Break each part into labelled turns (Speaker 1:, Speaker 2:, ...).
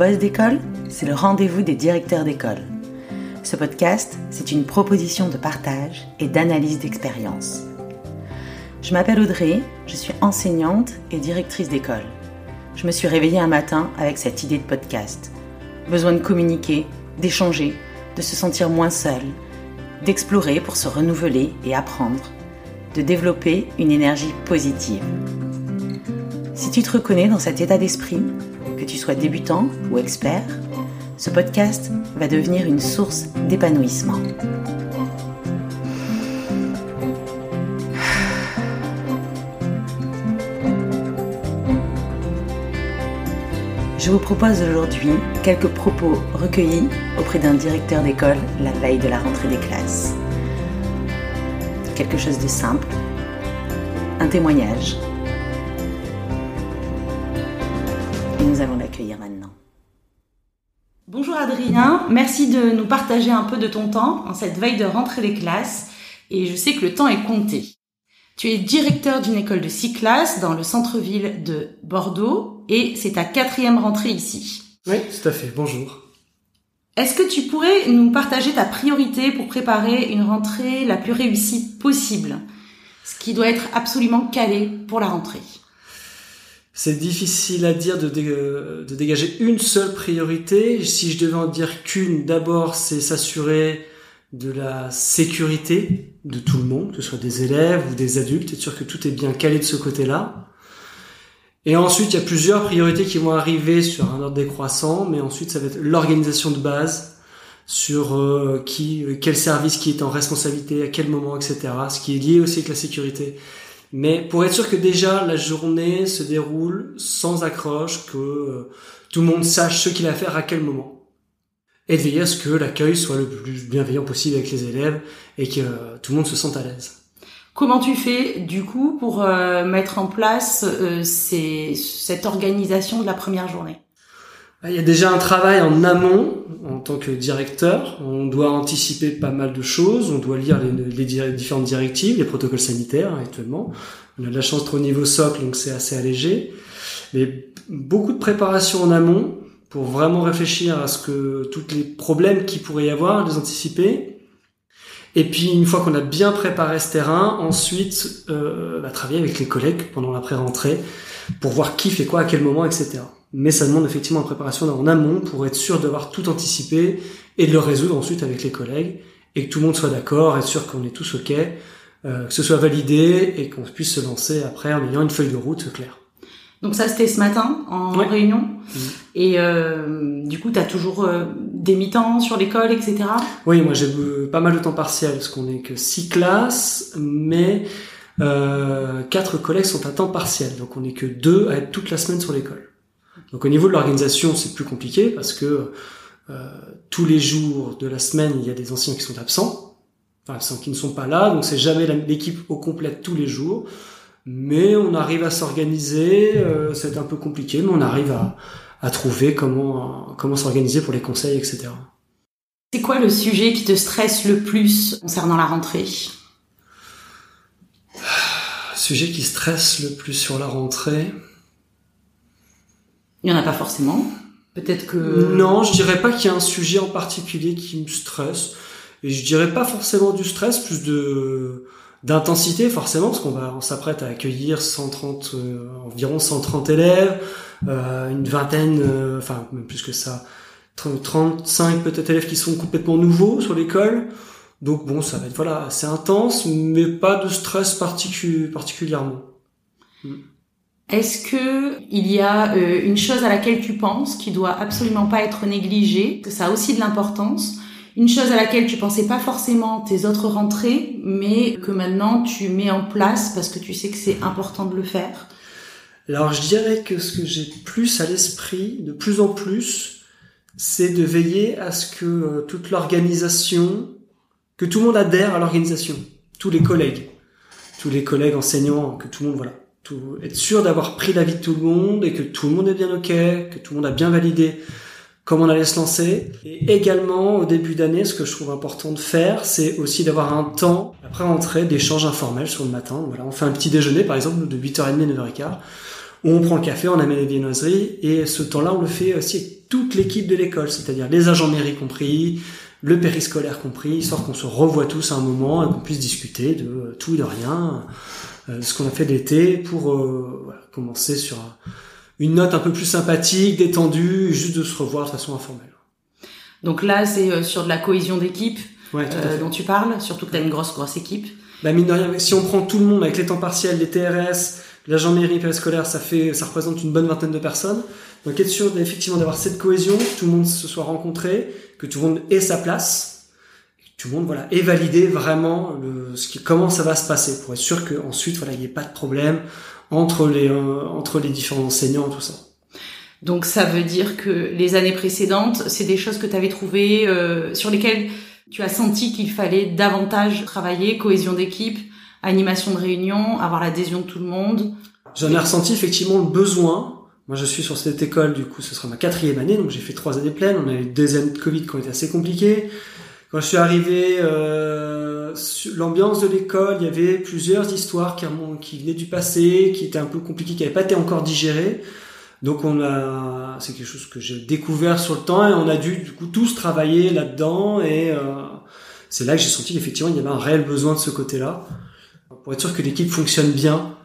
Speaker 1: D'école, c'est le rendez-vous des directeurs d'école. Ce podcast, c'est une proposition de partage et d'analyse d'expérience. Je m'appelle Audrey, je suis enseignante et directrice d'école. Je me suis réveillée un matin avec cette idée de podcast. Besoin de communiquer, d'échanger, de se sentir moins seul, d'explorer pour se renouveler et apprendre, de développer une énergie positive. Si tu te reconnais dans cet état d'esprit, que tu sois débutant ou expert, ce podcast va devenir une source d'épanouissement. Je vous propose aujourd'hui quelques propos recueillis auprès d'un directeur d'école la veille de la rentrée des classes. Quelque chose de simple, un témoignage nous allons l'accueillir maintenant. Bonjour Adrien, merci de nous partager un peu de ton temps en cette veille de rentrée des classes et je sais que le temps est compté. Tu es directeur d'une école de six classes dans le centre-ville de Bordeaux et c'est ta quatrième rentrée ici.
Speaker 2: Oui, tout à fait. Bonjour.
Speaker 1: Est-ce que tu pourrais nous partager ta priorité pour préparer une rentrée la plus réussie possible? Ce qui doit être absolument calé pour la rentrée.
Speaker 2: C'est difficile à dire de, dégager une seule priorité. Si je devais en dire qu'une, d'abord, c'est s'assurer de la sécurité de tout le monde, que ce soit des élèves ou des adultes, être sûr que tout est bien calé de ce côté-là. Et ensuite, il y a plusieurs priorités qui vont arriver sur un ordre décroissant, mais ensuite, ça va être l'organisation de base, sur euh, qui, quel service qui est en responsabilité, à quel moment, etc. Ce qui est lié aussi avec la sécurité. Mais pour être sûr que déjà la journée se déroule sans accroche, que euh, tout le monde sache ce qu'il a à faire à quel moment. Et de veiller à ce que l'accueil soit le plus bienveillant possible avec les élèves et que euh, tout le monde se sente à l'aise.
Speaker 1: Comment tu fais du coup pour euh, mettre en place cette organisation de la première journée?
Speaker 2: Il y a déjà un travail en amont en tant que directeur. On doit anticiper pas mal de choses. On doit lire les, différentes directives, les protocoles sanitaires actuellement. On a de la chance d'être au niveau socle, donc c'est assez allégé. Mais beaucoup de préparation en amont pour vraiment réfléchir à ce que tous les problèmes qui pourrait y avoir, les anticiper. Et puis une fois qu'on a bien préparé ce terrain, ensuite euh, bah, travailler avec les collègues pendant la pré-rentrée pour voir qui fait quoi à quel moment, etc mais ça demande effectivement une préparation en amont pour être sûr d'avoir tout anticipé et de le résoudre ensuite avec les collègues et que tout le monde soit d'accord, être sûr qu'on est tous ok, euh, que ce soit validé et qu'on puisse se lancer après en ayant une feuille de route claire.
Speaker 1: Donc ça c'était ce matin en réunion mmh. et euh, du coup tu as toujours euh, des mi-temps sur l'école etc.
Speaker 2: Oui moi j'ai pas mal de temps partiel parce qu'on est que six classes mais euh, quatre collègues sont à temps partiel donc on est que deux à être toute la semaine sur l'école. Donc au niveau de l'organisation, c'est plus compliqué parce que euh, tous les jours de la semaine, il y a des anciens qui sont absents, enfin qui ne sont pas là, donc c'est jamais l'équipe au complet tous les jours. Mais on arrive à s'organiser, euh, c'est un peu compliqué, mais on arrive à, à trouver comment comment s'organiser pour les conseils, etc.
Speaker 1: C'est quoi le sujet qui te stresse le plus concernant la rentrée?
Speaker 2: Sujet qui stresse le plus sur la rentrée.
Speaker 1: Il y en a pas forcément. Peut-être que.
Speaker 2: Non, je dirais pas qu'il y a un sujet en particulier qui me stresse. Et je dirais pas forcément du stress, plus de d'intensité forcément parce qu'on va on s'apprête à accueillir 130 euh, environ 130 élèves euh, une vingtaine euh, enfin même plus que ça 35 peut-être élèves qui sont complètement nouveaux sur l'école donc bon ça va être voilà c'est intense mais pas de stress particulièrement
Speaker 1: mm. Est-ce que il y a euh, une chose à laquelle tu penses qui doit absolument pas être négligée, que ça a aussi de l'importance, une chose à laquelle tu pensais pas forcément tes autres rentrées, mais que maintenant tu mets en place parce que tu sais que c'est important de le faire?
Speaker 2: Alors je dirais que ce que j'ai plus à l'esprit, de plus en plus, c'est de veiller à ce que euh, toute l'organisation, que tout le monde adhère à l'organisation, tous les collègues, tous les collègues enseignants, que tout le monde voilà tout, être sûr d'avoir pris l'avis de tout le monde et que tout le monde est bien ok, que tout le monde a bien validé comment on allait se lancer. Et également, au début d'année, ce que je trouve important de faire, c'est aussi d'avoir un temps, après rentrer, d'échange informel sur le matin. Voilà, on fait un petit déjeuner, par exemple, de 8h30 9h15, où on prend le café, on amène les viennoiseries, et ce temps-là, on le fait aussi toute l'équipe de l'école, c'est-à-dire les agents mairie compris, le périscolaire compris, histoire qu'on se revoie tous à un moment et qu'on puisse discuter de tout et de rien, euh, ce qu'on a fait l'été pour euh, voilà, commencer sur une note un peu plus sympathique, détendue, juste de se revoir de façon informelle.
Speaker 1: Donc là, c'est euh, sur de la cohésion d'équipe dont tu parles, surtout que tu as une grosse, grosse équipe.
Speaker 2: Bah mine de rien, si on prend tout le monde avec les temps partiels, les TRS, l'agent mairie périscolaire, ça fait, ça représente une bonne vingtaine de personnes. Donc être sûr effectivement d'avoir cette cohésion, que tout le monde se soit rencontré, que tout le monde ait sa place, que tout le monde voilà ait validé vraiment ce qui, comment ça va se passer pour être sûr qu'ensuite voilà il n'y ait pas de problème entre les euh, entre les différents enseignants tout ça.
Speaker 1: Donc ça veut dire que les années précédentes, c'est des choses que tu avais trouvées euh, sur lesquelles tu as senti qu'il fallait davantage travailler, cohésion d'équipe, animation de réunion, avoir l'adhésion de tout le monde.
Speaker 2: J'en ai ressenti effectivement le besoin moi, je suis sur cette école, du coup, ce sera ma quatrième année, donc j'ai fait trois années pleines. On a eu des années de Covid qui ont été assez compliquées. Quand je suis arrivé, euh, l'ambiance de l'école, il y avait plusieurs histoires qui, qui venaient du passé, qui étaient un peu compliquées, qui n'avaient pas été encore digérées. Donc on a, c'est quelque chose que j'ai découvert sur le temps et on a dû du coup tous travailler là-dedans et euh, c'est là que j'ai senti qu'effectivement il y avait un réel besoin de ce côté-là pour être sûr que l'équipe fonctionne bien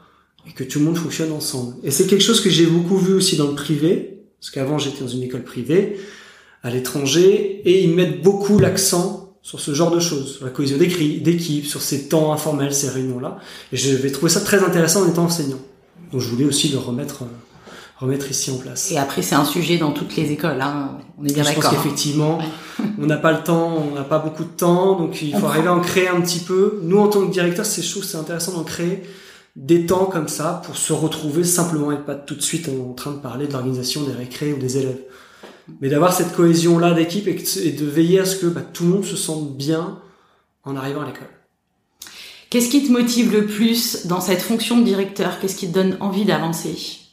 Speaker 2: et que tout le monde fonctionne ensemble. Et c'est quelque chose que j'ai beaucoup vu aussi dans le privé, parce qu'avant j'étais dans une école privée, à l'étranger, et ils mettent beaucoup l'accent sur ce genre de choses, sur la cohésion d'équipe, sur ces temps informels, ces réunions-là. Et je vais trouver ça très intéressant en étant enseignant. Donc je voulais aussi le remettre, euh, remettre ici en place.
Speaker 1: Et après, c'est un sujet dans toutes les écoles, hein. on est bien d'accord.
Speaker 2: Je pense qu'effectivement, on n'a pas le temps, on n'a pas beaucoup de temps, donc il faut arriver à en créer un petit peu. Nous, en tant que directeur, c'est chose, c'est intéressant d'en créer des temps comme ça pour se retrouver simplement et pas tout de suite en train de parler de l'organisation des récrés ou des élèves. Mais d'avoir cette cohésion là d'équipe et, de veiller à ce que bah, tout le monde se sente bien en arrivant à l'école.
Speaker 1: Qu'est-ce qui te motive le plus dans cette fonction de directeur? Qu'est-ce qui te donne envie d'avancer?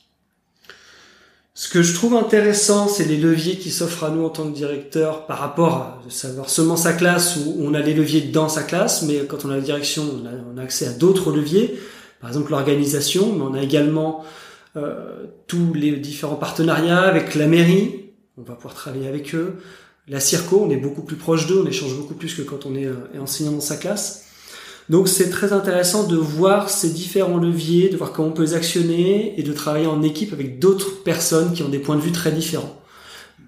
Speaker 2: Ce que je trouve intéressant, c'est les leviers qui s'offrent à nous en tant que directeur par rapport à savoir seulement sa classe où on a les leviers dans sa classe, mais quand on a la direction, on a, accès à d'autres leviers par exemple l'organisation, mais on a également euh, tous les différents partenariats avec la mairie, on va pouvoir travailler avec eux, la Circo, on est beaucoup plus proche d'eux, on échange beaucoup plus que quand on est, euh, enseignant dans sa classe. Donc c'est très intéressant de voir ces différents leviers, de voir comment on peut les actionner et de travailler en équipe avec d'autres personnes qui ont des points de vue très différents.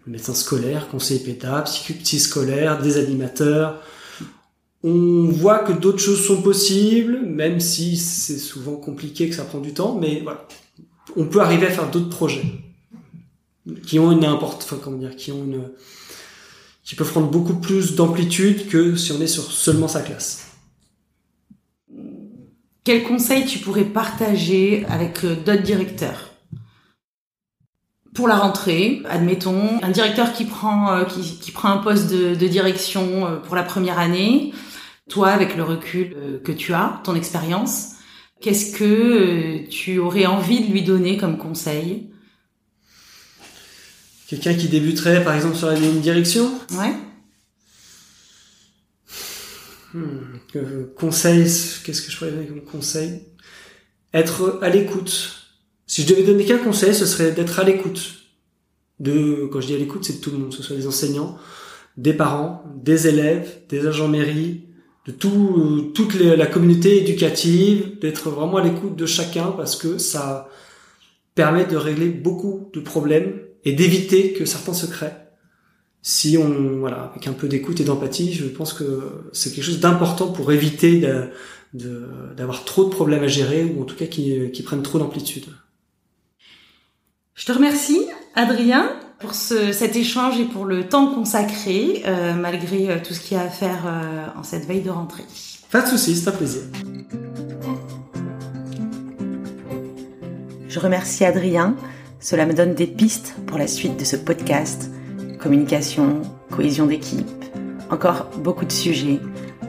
Speaker 2: Médecins scolaires, conseillers PETA, psy scolaires, des animateurs, on voit que d'autres choses sont possibles, même si c'est souvent compliqué, que ça prend du temps, mais voilà. On peut arriver à faire d'autres projets qui ont une importance, enfin comment dire, qui ont une, qui peuvent prendre beaucoup plus d'amplitude que si on est sur seulement sa classe.
Speaker 1: Quel conseil tu pourrais partager avec euh, d'autres directeurs? Pour la rentrée, admettons, un directeur qui prend euh, qui, prend un poste de, de direction euh, pour la première année, toi, avec le recul que tu as, ton expérience, qu'est-ce que tu aurais envie de lui donner comme conseil?
Speaker 2: Quelqu'un qui débuterait, par exemple, sur la ligne direction?
Speaker 1: Ouais.
Speaker 2: Conseil, qu'est-ce que je pourrais donner comme conseil? Être à l'écoute. Si je devais donner qu'un conseil, ce serait d'être à l'écoute. De, quand je dis à l'écoute, c'est de tout le monde, que ce soit des enseignants, des parents, des élèves, des agents mairie, de tout, toute la communauté éducative, d'être vraiment à l'écoute de chacun parce que ça permet de régler beaucoup de problèmes et d'éviter que certains se créent. Si on, voilà, avec un peu d'écoute et d'empathie, je pense que c'est quelque chose d'important pour éviter d'avoir trop de problèmes à gérer ou en tout cas qui, qui prennent trop d'amplitude.
Speaker 1: Je te remercie, Adrien pour ce, cet échange et pour le temps consacré, euh, malgré euh, tout ce qu'il y a à faire euh, en cette veille de rentrée.
Speaker 2: Pas de soucis, c'est un plaisir.
Speaker 1: Je remercie Adrien. Cela me donne des pistes pour la suite de ce podcast. Communication, cohésion d'équipe, encore beaucoup de sujets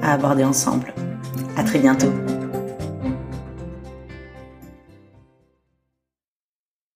Speaker 1: à aborder ensemble. À très bientôt.